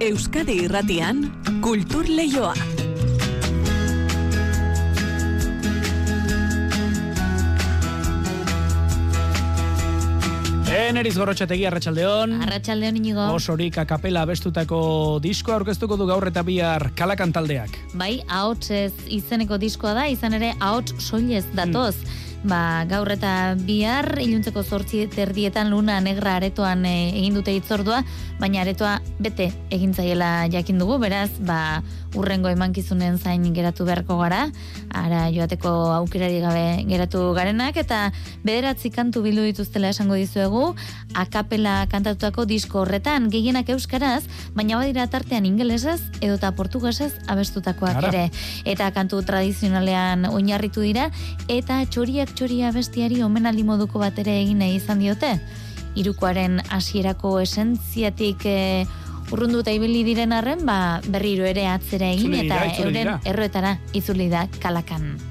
Euskadi Irratian Kultur Leioa. Eneriz gorrotxategi, arratsaldeon. Arratxaldeon inigo. Osorik akapela bestutako disko aurkeztuko du gaur eta bihar kalakan taldeak. Bai, ahots ez izeneko diskoa da, izan ere ahots soilez datoz. Ba, gaur eta bihar, iluntzeko zortzi terdietan luna negra aretoan e, egin dute itzordua, baina aretoa bete egin zaiela jakin dugu, beraz, ba, urrengo emankizunen zain geratu beharko gara, ara joateko aukerari gabe geratu garenak, eta bederatzi kantu bildu dituztela esango dizuegu, akapela kantatutako disko horretan, gehienak euskaraz, baina badira tartean ingelesez, edota portugesez abestutakoak ere. Eta kantu tradizionalean oinarritu dira, eta txoriak txoria bestiari omenaldi moduko bat ere egin nahi izan diote. Irukoaren hasierako esentziatik e, urrunduta ibili diren arren, ba, berriro ere atzera egin eta euren erroetara itzuli da kalakan.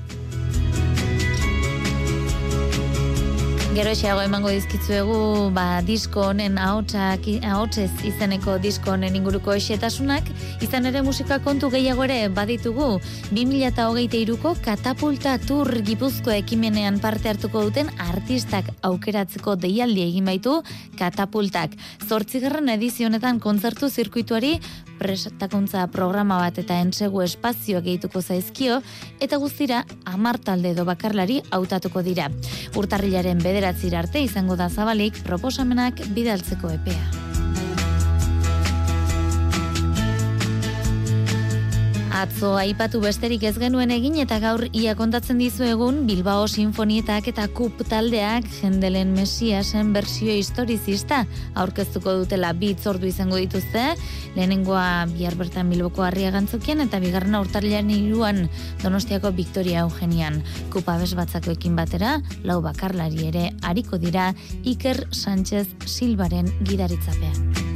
Gero xeago emango dizkitzuegu ba, disko honen ahotsak ahotsez izeneko disko honen inguruko esetasunak, izan ere musika kontu gehiago ere baditugu 2023ko katapulta tur gipuzko ekimenean parte hartuko duten artistak aukeratzeko deialdi egin baitu katapultak. Zortzigarren edizio honetan kontzertu zirkuituari prestakuntza programa bat eta entsegu espazioak gehituko zaizkio, eta guztira amar talde edo bakarlari hautatuko dira. Urtarrilaren bederatzira arte izango da zabalik proposamenak bidaltzeko epea. Atzo aipatu besterik ez genuen egin eta gaur ia kontatzen dizu egun Bilbao Sinfonietak eta Kup taldeak jendelen mesiasen bersio historizista aurkeztuko dutela bi hitzordu izango dituzte. Lehenengoa bihar bertan Bilboko harria gantzokien eta bigarrena urtarrilean iruan Donostiako Victoria Eugenian. Kup abes batzakoekin batera, lau bakarlari ere ariko dira Iker Sánchez Silbaren gidaritzapean.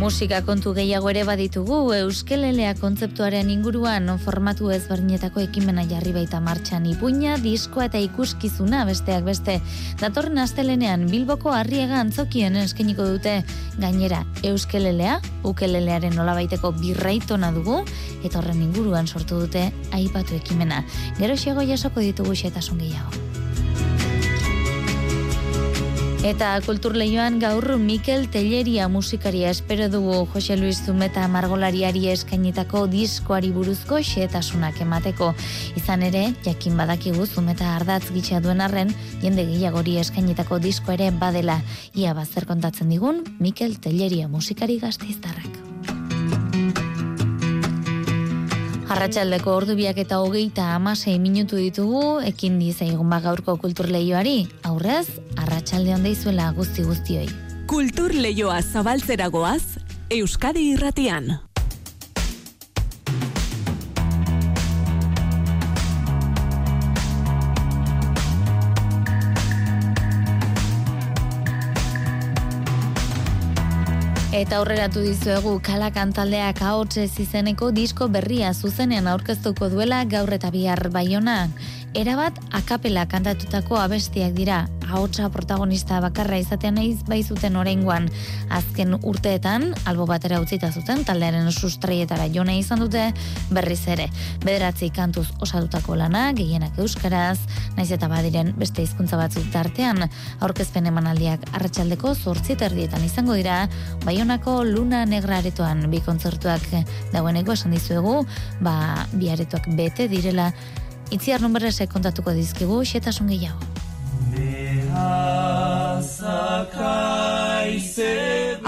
Musika kontu gehiago ere baditugu, Euskelelea kontzeptuaren inguruan formatu ezberdinetako ekimena jarri baita martxan ipuina, diskoa eta ikuskizuna besteak beste. Datorren astelenean Bilboko harriega antzokien eskeniko dute gainera Euskelelea, ukelelearen nolabaiteko birraitona dugu, eta horren inguruan sortu dute aipatu ekimena. Gero xego jasoko ditugu xetasun gehiago. Eta kulturleioan gaur Mikel Telleria musikaria espero dugu Jose Luis Zumeta margolariari eskainitako diskoari buruzko xehetasunak emateko. Izan ere, jakin badakigu Zumeta ardatz gitxa duen arren, jende gehiagori eskainitako disko ere badela. Ia bazer kontatzen digun, Mikel Telleria musikari gazteiztarrak. Arratxaldeko ordubiak eta hogeita amasei minutu ditugu, ekin dizaigun ba gaurko kulturleioari, aurrez, arratsalde hon deizuela guzti guztioi. Kultur Leioa zabaltzera goaz, Euskadi Irratian. Eta aurreratu dizuegu kalakan taldeak ahotsez izeneko disko berria zuzenean aurkeztuko duela gaur eta bihar baionan. Erabat akapela kantatutako abestiak dira, ahotsa protagonista bakarra izatean naiz bai zuten oraingoan. Azken urteetan, albo batera utzita zuten, taldearen sustraietara jo nahi izan dute berriz ere. Bederatzi kantuz osatutako lana, gehienak euskaraz, naiz eta badiren beste hizkuntza batzuk tartean, aurkezpen emanaldiak arratsaldeko zortzi terdietan izango dira, Baionako Luna Negra aretoan bi kontzertuak dagoeneko esan dizuegu, ba, bi aretoak bete direla, itziar numberesek kontatuko dizkigu, xetasun gehiago.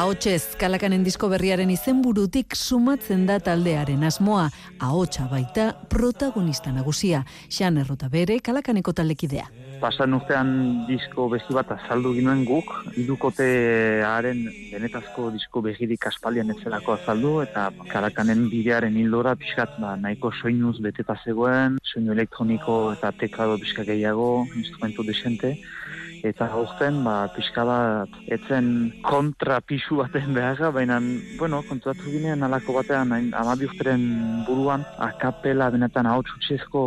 Ahotsez, kalakanen disko berriaren izenburutik sumatzen da taldearen asmoa, ahotsa baita protagonista nagusia, Xan Errota bere kalakaneko taldekidea. pasan urtean disko bezi bat azaldu ginoen guk, idukotearen benetazko disko begirik aspaldian etzelako azaldu, eta karakanen bidearen hildora pixkat ba, nahiko soinuz beteta zegoen, soinu elektroniko eta teklado pixka gehiago, instrumentu desente, eta aurten ba, pixka bat etzen kontra pixu baten beharra, baina, bueno, kontratu ginean alako batean, hain amabi urteren buruan, akapela benetan hau txutxezko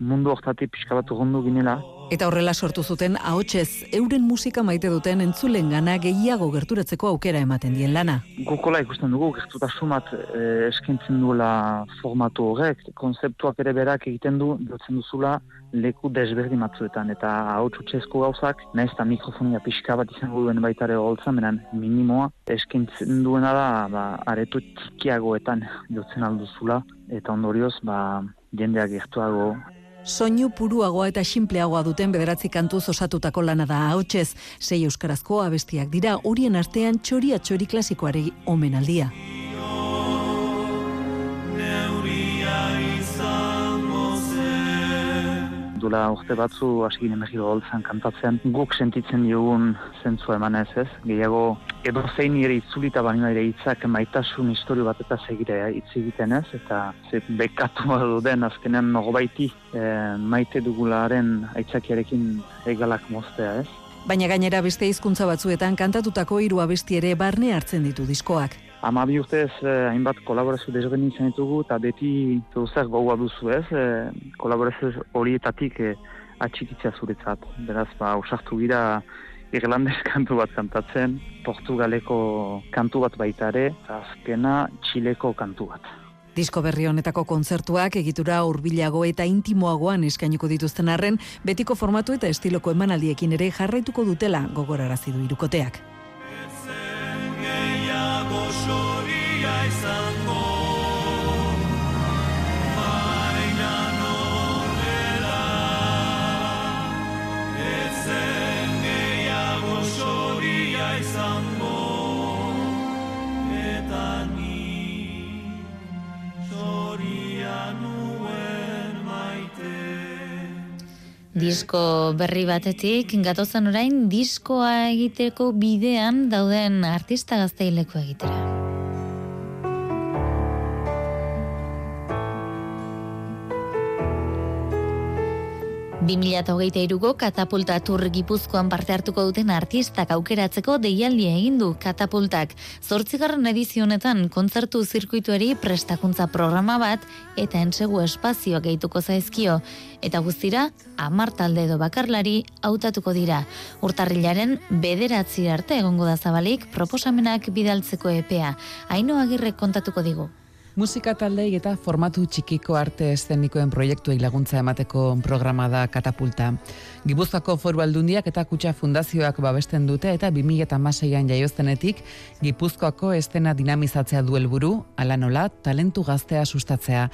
mundu hortatik pixka bat urrundu ginela, Eta horrela sortu zuten ahotsez euren musika maite duten entzulen gana gehiago gerturatzeko aukera ematen dien lana. Gukola ikusten dugu, gertutasun bat eh, eskintzen duela formatu horrek, konzeptuak ere berak egiten du, dutzen duzula leku desberdi matzuetan, eta txutxezko gauzak, nahiz eta mikrofonia pixka bat izango duen baitare holtza, menan minimoa, eskintzen duena da, ba, aretu txikiagoetan dutzen alduzula, eta ondorioz, ba, jendeak gertuago Soinu puruagoa eta simpleagoa duten bederatzi kantuz osatutako lana da hautsez, sei euskarazko abestiak dira horien artean txoria txori klasikoari omenaldia. Dula urte batzu hasi ginen mehiro holtzan kantatzen, guk sentitzen diogun zentzua eman ez gehiago edo zein ere itzulita baino ere hitzak maitasun historio bat eta segire hitz egiten ez, eta ze bekatu badu den azkenean nogobaiti e, maite dugularen aitzakiarekin egalak moztea ez. Baina gainera beste hizkuntza batzuetan kantatutako hiru abesti ere barne hartzen ditu diskoak. Ama bi urtez eh, hainbat kolaborazio desberdin izan ditugu eta beti zeuzak gogoa duzu ez, eh, kolaborazio horietatik eh, atxikitzea zuretzat. Beraz, ba, usartu gira Irlandes kantu bat kantatzen, Portugaleko kantu bat baitare, azkena Txileko kantu bat. Disko berri honetako kontzertuak egitura hurbilago eta intimoagoan eskainiko dituzten arren, betiko formatu eta estiloko emanaldiekin ere jarraituko dutela gogorarazi du irukoteak. Disko berri batetik, gatozen orain, diskoa egiteko bidean dauden artista gazteileko egitera. 2008ko katapulta tur gipuzkoan parte hartuko duten artistak aukeratzeko deialdia egin du katapultak. Zortzigarren edizionetan kontzertu zirkuituari prestakuntza programa bat eta entsegu espazioak gehituko zaizkio. Eta guztira, amar talde edo bakarlari hautatuko dira. Urtarrilaren bederatzi arte egongo da zabalik proposamenak bidaltzeko epea. Haino agirrek kontatuko digu. Musika taldei eta formatu txikiko arte eszenikoen proiektuei laguntza emateko programa da katapulta. Gipuzkoako foru aldundiak eta kutsa fundazioak babesten dute eta 2006an jaioztenetik Gipuzkoako estena dinamizatzea du helburu, ala nola, talentu gaztea sustatzea.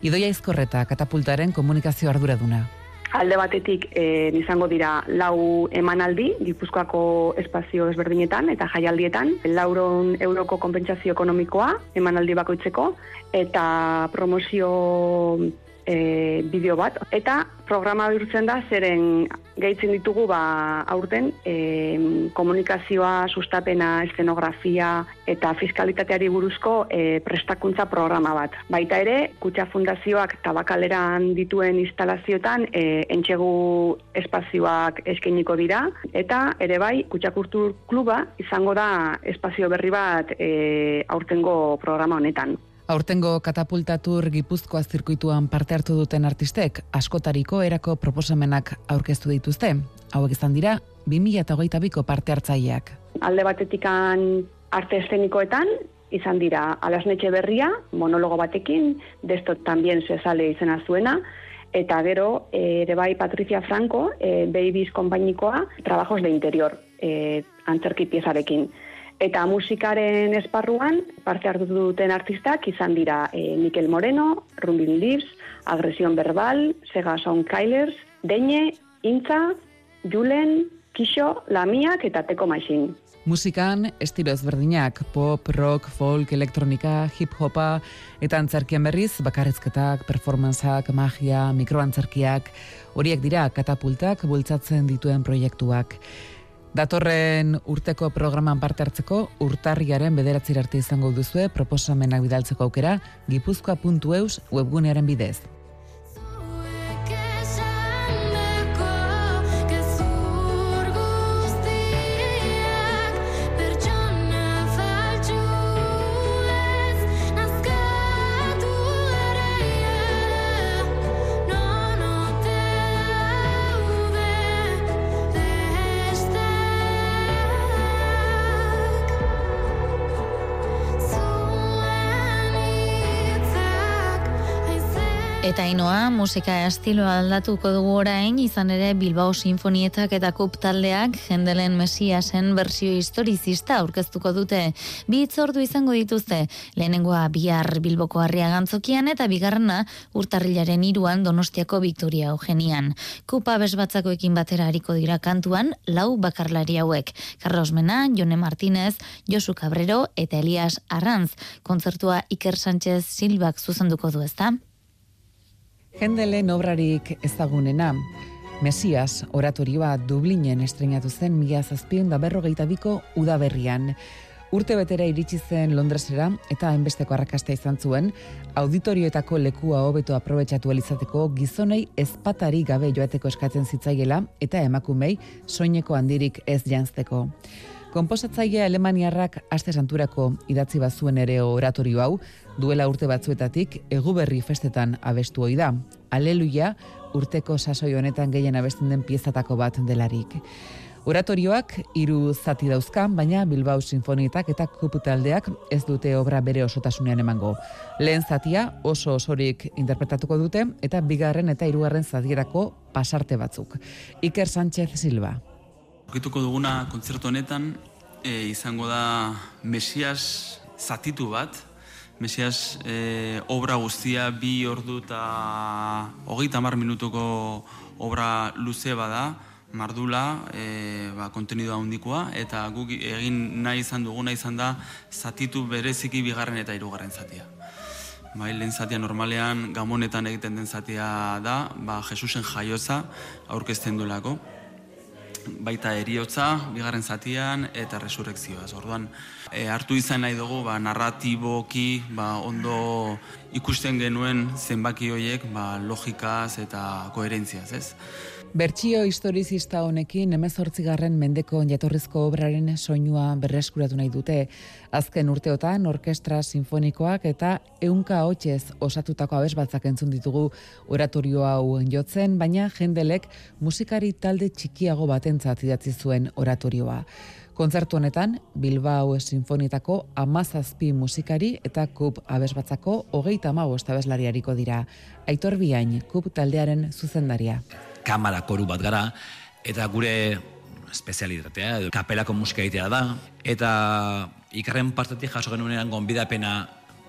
Idoia izkorreta katapultaren komunikazio arduraduna alde batetik e, izango dira lau emanaldi Gipuzkoako espazio ezberdinetan eta jaialdietan, lauron euroko konpentsazio ekonomikoa emanaldi bakoitzeko eta promozio e, bideo bat. Eta programa bihurtzen da, zeren gaitzen ditugu ba, aurten e, komunikazioa, sustapena, eszenografia eta fiskalitateari buruzko e, prestakuntza programa bat. Baita ere, kutsa fundazioak tabakaleran dituen instalazioetan e, entxegu espazioak eskeniko dira, eta ere bai, kutsa kultur kluba izango da espazio berri bat e, aurtengo programa honetan. Aurtengo katapultatur Gipuzkoa zirkuituan parte hartu duten artistek askotariko erako proposamenak aurkeztu dituzte. Hauek izan dira 2022ko parte hartzaileak. Alde batetikan arte eszenikoetan izan dira Alasnetxe berria, monologo batekin, desto tambien se sale izena zuena, eta gero ere bai Patricia Franco, e, Babies konpainikoa, trabajos de interior, e, antzerki piezarekin. Eta musikaren esparruan, parte hartu duten artistak izan dira e, Mikel Moreno, Rumbin Lips, Agresión Verbal, Sega Kailers, Deñe, Intza, Julen, Kixo, Lamiak eta Teko Machine. Musikan estilo ezberdinak, pop, rock, folk, elektronika, hip-hopa, eta antzerkien berriz, bakarrizketak, performanceak, magia, mikroantzerkiak, horiek dira katapultak bultzatzen dituen proiektuak. Datorren urteko programan parte hartzeko, urtarriaren bederatzi arte izango duzue proposamenak bidaltzeko aukera, gipuzkoa.eus webgunearen bidez. Eta inoa, musika estiloa aldatuko dugu orain, izan ere Bilbao Sinfonietak eta Kup taldeak jendelen Mesiasen bersio historizista aurkeztuko dute. Bi itzordu izango dituzte, lehenengoa bihar Bilboko harria gantzokian eta bigarrena urtarrilaren iruan Donostiako Victoria Eugenian. Kupa besbatzakoekin batera hariko dira kantuan, lau bakarlari hauek. Carlos Mena, Jone Martinez, Josu Cabrero eta Elias Arranz. Kontzertua Iker Sánchez Silbak zuzenduko du ezta? Hendelen obrarik ezagunena, Mesias oratorioa Dublinen estrenatu zen mila zazpion da berrogeita biko udaberrian. Urte betera iritsi zen Londresera eta enbesteko arrakasta izan zuen, auditorioetako lekua hobeto aprobetsatu elizateko gizonei ezpatari gabe joateko eskatzen zitzaiela eta emakumei soineko handirik ez jantzteko. Komposatzailea Alemaniarrak aste santurako idatzi bazuen ere oratorio hau, duela urte batzuetatik eguberri festetan abestu hoi da. Aleluia, urteko sasoi honetan gehien abesten den piezatako bat delarik. Oratorioak hiru zati dauzkan, baina Bilbao Sinfonietak eta Kuputaldeak ez dute obra bere osotasunean emango. Lehen zatia oso osorik interpretatuko dute eta bigarren eta hirugarren zatierako pasarte batzuk. Iker Sánchez Silva. Okituko duguna kontzertu honetan e, izango da Mesias zatitu bat, Mesias e, obra guztia bi ordu eta hogeita mar minutuko obra luze bada, mardula, e, ba, kontenidoa handikoa, eta guk egin nahi izan duguna izan da zatitu bereziki bigarren eta hirugarren zatia. Bai, lehen zatia normalean gamonetan egiten den zatia da, ba, Jesusen jaiotza aurkezten duelako baita eriotza, bigarren zatian, eta resurrekzioa. Orduan, e, hartu izan nahi dugu, ba, narratiboki, ba, ondo ikusten genuen zenbaki horiek, ba, logikaz eta koherentziaz, ez? Bertsio historizista honekin garren mendeko jatorrizko obraren soinua berreskuratu nahi dute. Azken urteotan orkestra sinfonikoak eta ehunka hotsez osatutako abes batzak entzun ditugu oratorio hau jotzen, baina jendelek musikari talde txikiago batentzat idatzi zuen oratorioa. Kontzertu honetan, Bilbao Sinfonitako amazazpi musikari eta kup abesbatzako hogeita amagost abeslariariko dira. Aitor Biain, kup taldearen zuzendaria kamara koru bat gara, eta gure espezialitatea, edo kapelako musika egitea da, eta ikarren partetik jaso genuen gonbidapena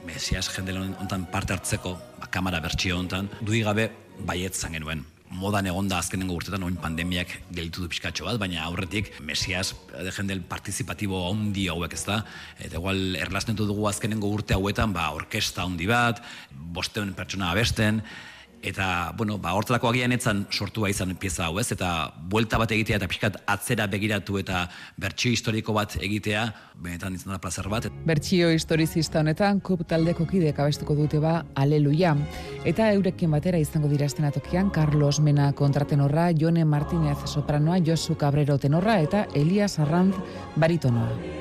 Mesias jende honetan parte hartzeko, ba, kamara bertxio honetan, dudik gabe baietzan genuen. Modan egonda azkenengo urtetan oin pandemiak gelitu du pixkatxo bat, baina aurretik Mesias de jende partizipatibo handi hauek ez da. Eta igual erlaztentu dugu azkenengo urte hauetan, ba, orkesta handi bat, bosteun pertsona abesten, eta bueno, ba hortelako agian etzan sortua izan pieza hau, ez? Eta buelta bat egitea eta pixkat atzera begiratu eta bertsio historiko bat egitea, benetan izan da plazer bat. Bertsio historizista honetan kup taldeko kideak abestuko dute ba Aleluia. Eta eurekin batera izango dira estenatokian Carlos Mena kontratenorra, Jone Martinez sopranoa, Josu Cabrero tenorra eta Elias Arranz baritonoa.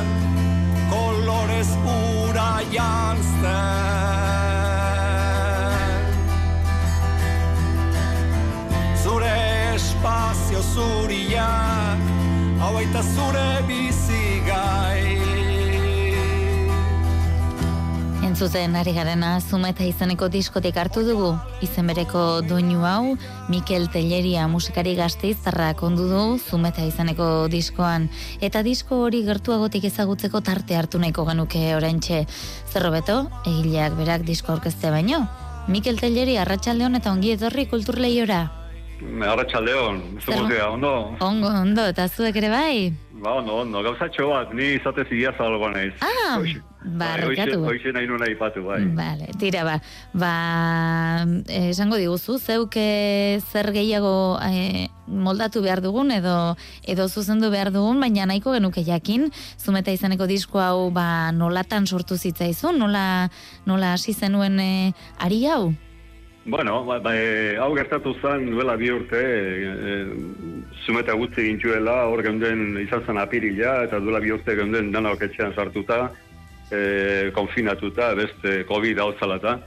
janzten Zure espazio zuriak Hau eta zure Entzuten ari garena zumeta izeneko diskotik hartu dugu. Izen bereko doinu hau, Mikel Telleria musikari gazteiztarra kondu du zumeta izeneko diskoan. Eta disko hori gertuagotik ezagutzeko tarte hartu nahiko genuke oraintxe. Zerrobeto, egileak berak disko orkeste baino. Mikel Telleria arratsalde eta ongi etorri kulturleiora. Arratxaldeon, Zer- zumuzia, ondo? Ongo, ondo, eta zuek ere bai? Ba, ondo, ondo, gauzatxo bat, ni izate zigia zabalgo naiz. Ah, barkatu. Bai, Hoxe nahi nuna ipatu, bai. Vale, tira ba, ba, eh, esango diguzu, zeuk eh, zer gehiago eh, moldatu behar dugun edo edo zuzendu behar dugun, baina nahiko genuke jakin, zumeta izaneko disko hau ba, nolatan sortu zitzaizun, nola, nola hasi zenuen eh, ari hau? Bueno, ba, ba, e, hau gertatu zen duela bi urte, e, e, zumeta gutzi gintuela, hor geunden izan zen apirila, eta duela bi urte geunden danok etxean sartuta, e, konfinatuta, beste COVID hau zalata.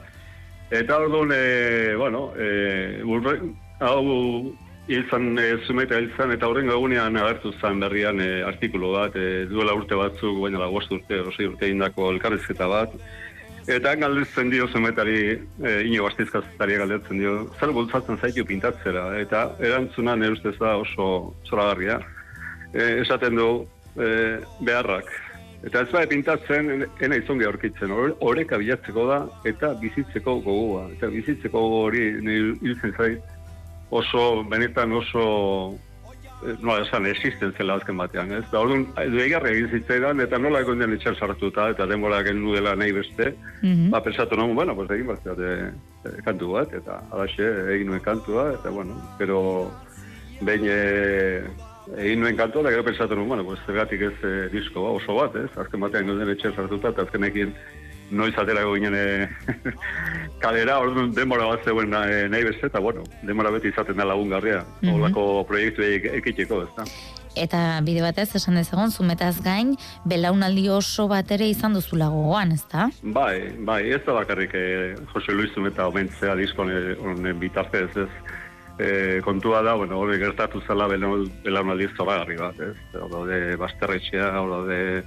Eta hor duen, e, bueno, e, urre, hau hilzan, e, zumeta hilzan, eta horren egunean agertu zen berrian e, artikulu bat, e, duela urte batzuk, baina la bost urte, osei urte indako elkarrizketa bat, Eta galdetzen dio zumetari, e, ino bastizkaztari galdetzen dio, zer bultzatzen zaitu pintatzera, eta erantzuna nire ustez da oso zoragarria. E, esaten du e, beharrak. Eta ez bai pintatzen, ena izonge aurkitzen, Hor- oreka bilatzeko da, eta bizitzeko gogoa. Eta bizitzeko hori hiltzen zait, oso, benetan oso, eh, nola esan, existentzela azken batean, ez? Da, orduan, egarra egin zitzaidan, eta nola egon den etxan sartuta, eta denbora gendu dela nahi beste, Mhm. ba, pensatu nahi, bueno, pues egin bat, e, kantu bat, eta alaxe, egin nuen kantua, eta bueno, pero behin e, egin nuen kantua, eta gero pensatu nahi, bueno, pues zergatik ez e, disko oso bat, ez? Azken batean den etxan sartuta, eta azkenekin noiz aterako ginen e, kalera, orduan denbora bat zegoen e, nahi beste, eta bueno, denbora beti izaten da lagungarria, Mhm. holako proiektu ekiteko, ez da. Eta bide batez esan dezagon, zumetaz gain, belaunaldi oso bat ere izan duzula gogoan, ez da? Bai, bai, ez da bakarrik eh, Jose Luis Zumeta omentzea diskon honen bitartez, ez. E, kontua da, bueno, hori gertatu zela belaun- belaunaldi zoragarri bat, ez. Hor de Basterretxea, hor de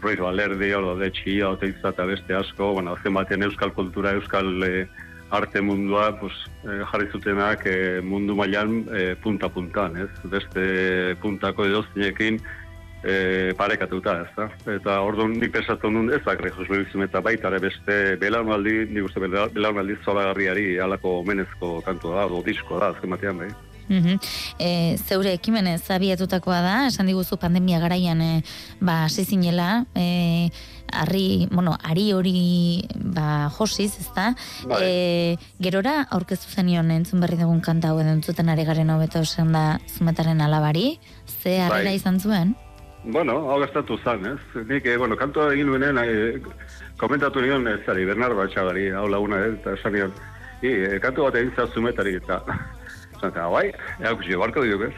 Ruiz Balerdi, hor de Txia, Oteiza eta beste asko, bueno, azken batean euskal kultura, euskal eh, arte mundua, pues, eh, jarri zutenak eh, mundu mailan eh, punta-puntan, ez. Beste puntako edoztinekin, e, parekatuta, ez da? Eta orduan nik pesatu nun ez bakre Jose Zumeta baita ere beste belaunaldi, nik uste bela- belaunaldi zoragarriari alako omenezko kantua da, do diskoa da, azken batean bai. Mhm. E, zeure ekimenez abiatutakoa da, esan diguzu pandemia garaian e, ba, hasi zinela, e, arri, bueno, ari hori ba, josiz, ezta? Bai. E, gerora aurkeztu zenion entzun berri dugun kanta hau edo entzuten ari garen hobeto esan da zumetaren alabari, ze harrera Bai. izan zuen? Bueno, hau gastatu zan, ez? Nik, eh, bueno, kantua egin nuenen, eh, komentatu nion, ez ari, Bernardo Batxagari, hau laguna, ez? Eta esan nion, i, eh, kantu bat egin zaz zumetari, eta, esan, eta, bai, erakutsi, barko diuk, ez?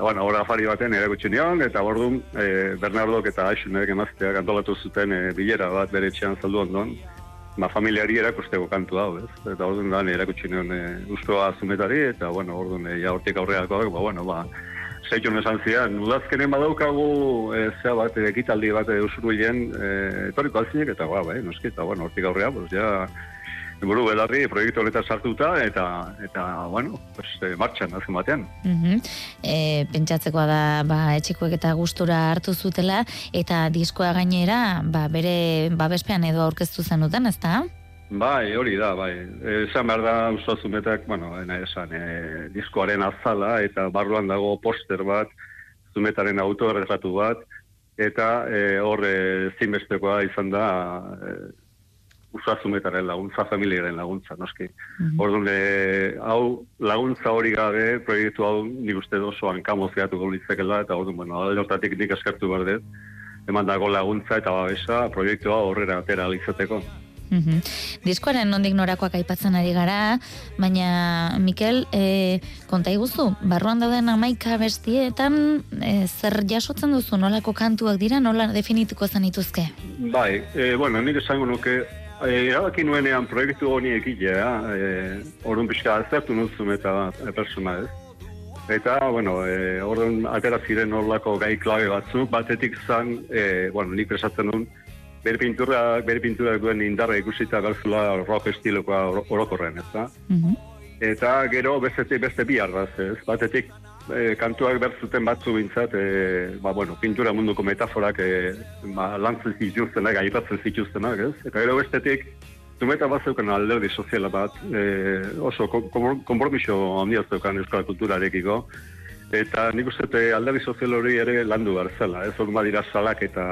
Bueno, hor afari baten erakutsi nion, eta bordun, eh, Bernardok eta Aixunek emazteak antolatu zuten eh, bilera bat bere etxean zaldu ondon, ba, familiari erakusteko kantu hau, ez? Eta orduan da, erakutsi nion e, ustoa zumetari, eta, bueno, orduan, e, ja, hortik aurreakoak, ba, bueno, ba, Zeitzun esan zian, udazkenen badaukagu e, zea bat, e, ekitaldi bat e, usurbilen e, etoriko alzinek, eta ba, bai, noski, eta bueno, hortik aurrea, pues, ja, buru belarri proiektu honetan sartuta, eta, eta bueno, pues, martxan, azken batean. Mhm. E, pentsatzekoa da ba, etxikoek eta gustura hartu zutela eta diskoa gainera ba, bere babespean edo aurkeztu zenuten, ezta? Bai, hori da, bai. Esan behar da, usta zumetak, bueno, ena esan, e, diskoaren azala, eta barruan dago poster bat, zumetaren autoerretratu bat, eta e, hor e, zinbestekoa izan da, e, usa zumetaren laguntza, familiaren laguntza, noski. Orduan, e, hau laguntza hori gabe, proiektu hau nik uste oso hankamoz gehatu litzakela, eta orduan, bueno, alde nik eskertu behar dut, eman dago laguntza eta babesa proiektua horrera atera alizateko. Mhm. Diskoaren nondik norakoak aipatzen ari gara, baina Mikel, e, konta iguzu, barruan dauden amaika bestietan e, zer jasotzen duzu, nolako kantuak dira, nola definituko zanituzke? Bai, e, bueno, nik esango nuke, e, erabaki nuenean proiektu honi ekilea, e, orduan pixka azertu nuzun eta e, persona ez. Eta, bueno, e, orduan atera ziren horlako gai klabe batzuk, batetik zan, e, bueno, nik esatzen nun, bere pintura, bere pintura duen indarra ikusita garzula rock estilokoa oro- orokorren, ez da? Mhm. Eta gero bestetik beste bi arraz, ez? Batetik e, kantuak berzuten batzu bintzat, e, ba, bueno, pintura munduko metaforak e, ba, lantzen zituztenak, aipatzen zituztenak, ez? Eta gero bestetik Zumeta bat zeukan alderdi soziala bat, e, oso konpromiso handia zeukan euskal kulturarekiko, eta nik uste alderdi sozial hori ere landu barzela, ez hori badira salak eta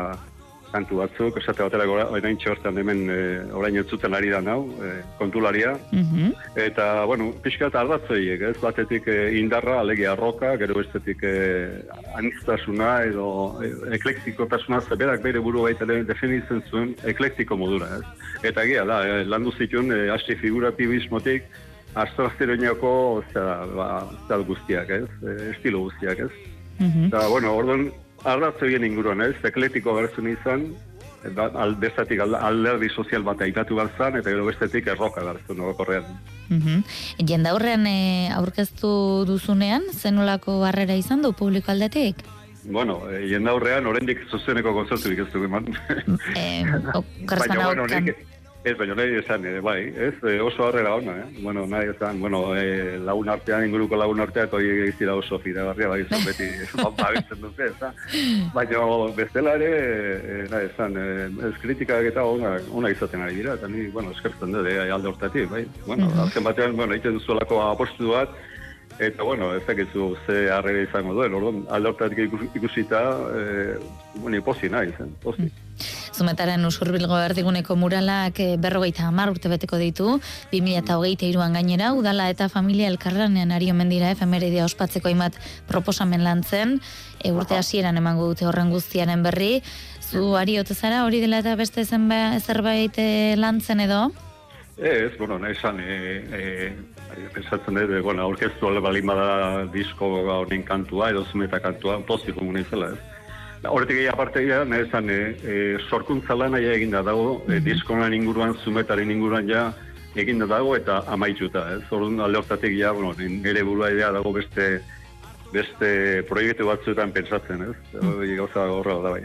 kantu batzuk, esate batera gora, orain txortan hemen e, orain entzuten ari da nau, e, kontularia. Mhm. Eta, bueno, pixka eta ardatzoiek, ez, batetik e, indarra, alegia roka, gero bestetik e, anistasuna edo e, eklektikotasuna zeberak bere buru baita definitzen zuen eklektiko modura, ez. Eta gira, da, e, landu zituen, e, hasti figuratibismotik, astrazteroinako, zera, ba, guztiak, ez, e, estilo guztiak, ez. Mhm. Eta, bueno, orduan, arratzoien inguruan, ez, ekletiko bertzen izan, eta bestetik alderdi sozial bat aipatu barzan, eta gero bestetik erroka bertzen norakorrean. Mhm. Jendaurrean e, aurkeztu duzunean, zenolako barrera izan du publiko aldetik? Bueno, e, jendaurrean, oraindik zuzeneko konzerturik ez du eman. Eh, Baina, bueno, nik, Ez, baina nahi esan, e, bai, ez, e, oso harrera ona, eh? Bueno, nahi esan, bueno, e, lagun artean, inguruko lagun artean, toi egizira oso fidagarria, bai, zan beti, babitzen dute, ez da? Baina, bestela ere, e, nahi esan, e, ez kritikak eta ona, ona izaten ari dira, eta ni, bueno, eskertzen dut, e, alde hortatik, bai? Bueno, mm azken batean, bueno, egiten duzuelako apostu bat, Eta, bueno, ez dakizu ze harrera izango duen, orduan, alde hortatik ikusita, e, bueno, posi nahi, zen, posi. Mm. Zumetaren usurbilgo erdiguneko muralak eh, berrogeita hamar urte beteko ditu, 2008 iruan gainera, udala eta familia elkarranean ari omen dira efemeridea ospatzeko imat proposamen lantzen, e, urte hasieran emango dute horren guztiaren berri, zu ari zara hori dela eta beste zerbait eh, lantzen edo? Ez, bueno, nahi esan, e, e, pensatzen dut, bueno, aurkeztu ale balimada disko honen kantua, edo zumeta kantua, pozik komun izela, ez. Horretik egin aparte ja, nahi esan, e, e, sorkuntza lan aia eginda dago, mm -hmm. inguruan, zumetaren inguruan ja eginda dago eta amaituta, ez? Orduan alde hortatik ja, bueno, nire burua idea dago beste beste proiektu batzuetan pentsatzen, ez? Mm. Gauza horra da bai.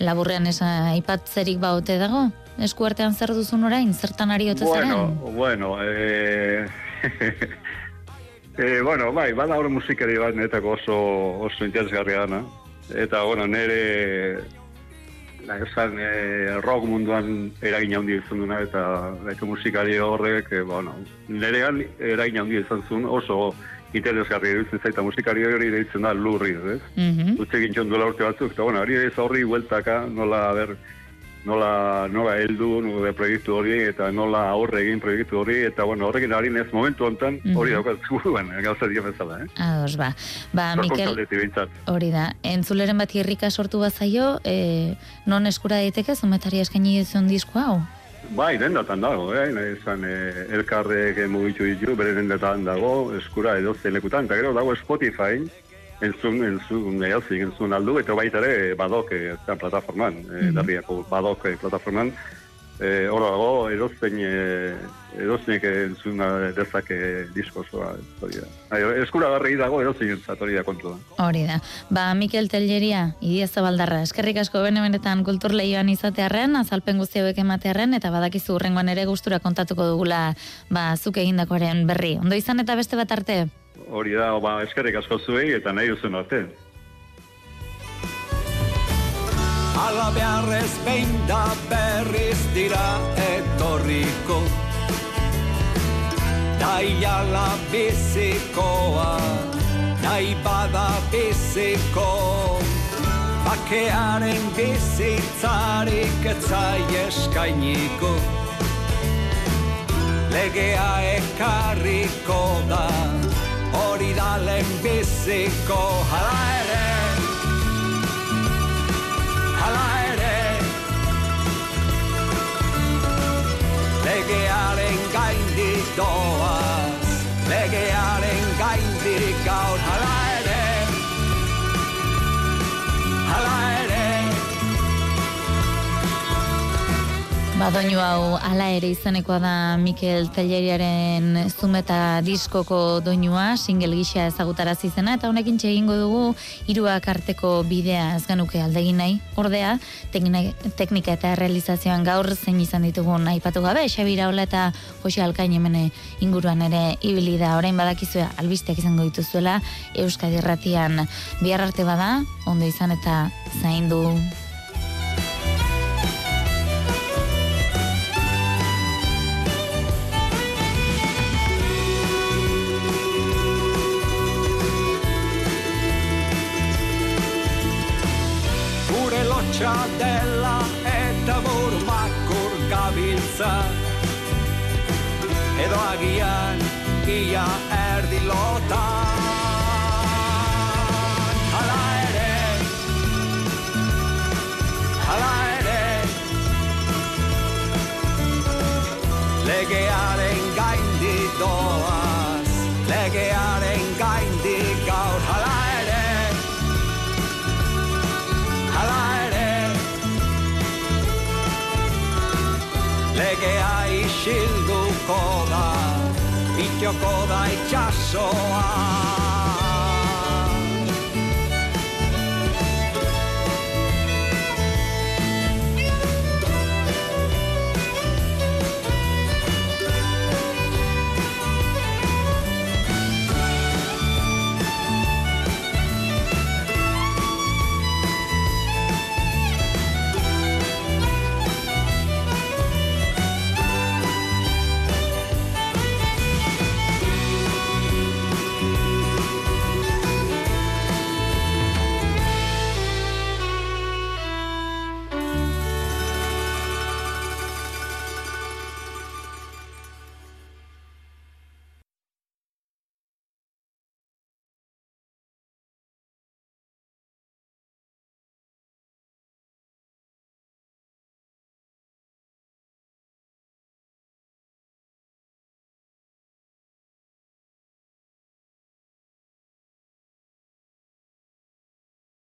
Laburrean esa aipatzerik baute dago? Eskuartean zer duzun orain, zertan ari ote Bueno, bueno, eh... eh, bueno, bai, bada hori musikari bat netako oso, oso interesgarria gana eta bueno, nere la esan e, rock munduan eragin handi izan duna eta eta musikari horrek e, bueno, nerean eragin handi izan zuen oso interesgarri iruditzen zaita musikari hori deitzen da lurri, ez? Mm -hmm. Utsegin duela urte batzuk, eta bueno, hori ez horri hueltaka, nola, ber, nola, nola heldu nube proiektu hori eta nola aurre egin proiektu hori eta bueno, horrekin ari nez momentu hontan mhm. hori daukat zuen, gauza dio bezala, eh? Ados, ba. Ba, Mikel, hori da, entzuleren bat irrika sortu bazaio, e, non eskura daiteke zumetari eskaini dizun disko hau? Bai, dendatan dago, eh? Ezan, eh, elkarrek mugitu ditu, bere dendatan dago, eskura edo zelekutan, eta gero dago Spotify, entzun, entzun, entzun, entzun aldu, eta baita ere badok e, plataforman, e, mm -hmm. badok e, plataforman, e, hor dago, erozen, e, erozenek entzun dezake diskozoa, eskura garri dago erozen entzat hori da kontu da. Hori da. Ba, Mikel Telleria, idia zabaldarra, eskerrik asko bene benetan kultur lehioan izatearen, azalpen guzti hauek ematearen, eta badakizu urrengoan ere gustura kontatuko dugula, ba, zuk egindakoaren berri. Ondo izan eta beste bat arte? Hori da, ba, eskerrik asko zuei eta nahi duzen arte. Ala beharrez behin da berriz dira etorriko. Nahi ala bizikoa, nahi bada biziko. Bakearen bizitzarik etzai eskainiko. Legea ekarriko da, hori da lehenbiziko hala ere. Hala ere. Legearen gaindik doaz legearen Badoinu hau ala ere izanekoa da Mikel Telleriaren zumeta diskoko doinua, single gisa ezagutara zizena, eta honekin egingo dugu hiruak arteko bidea ez genuke aldegin nahi. Ordea, teknika eta realizazioan gaur zein izan ditugun aipatu gabe, Xabira Ola eta Jose Alkain hemene inguruan ere ibili da. Orain badakizue albisteak izango dituzuela Euskadi Erratian bihar arte bada, ondo izan eta zaindu. Gabiltza Edo agian ia erdi lotan Itxoko da itxasoa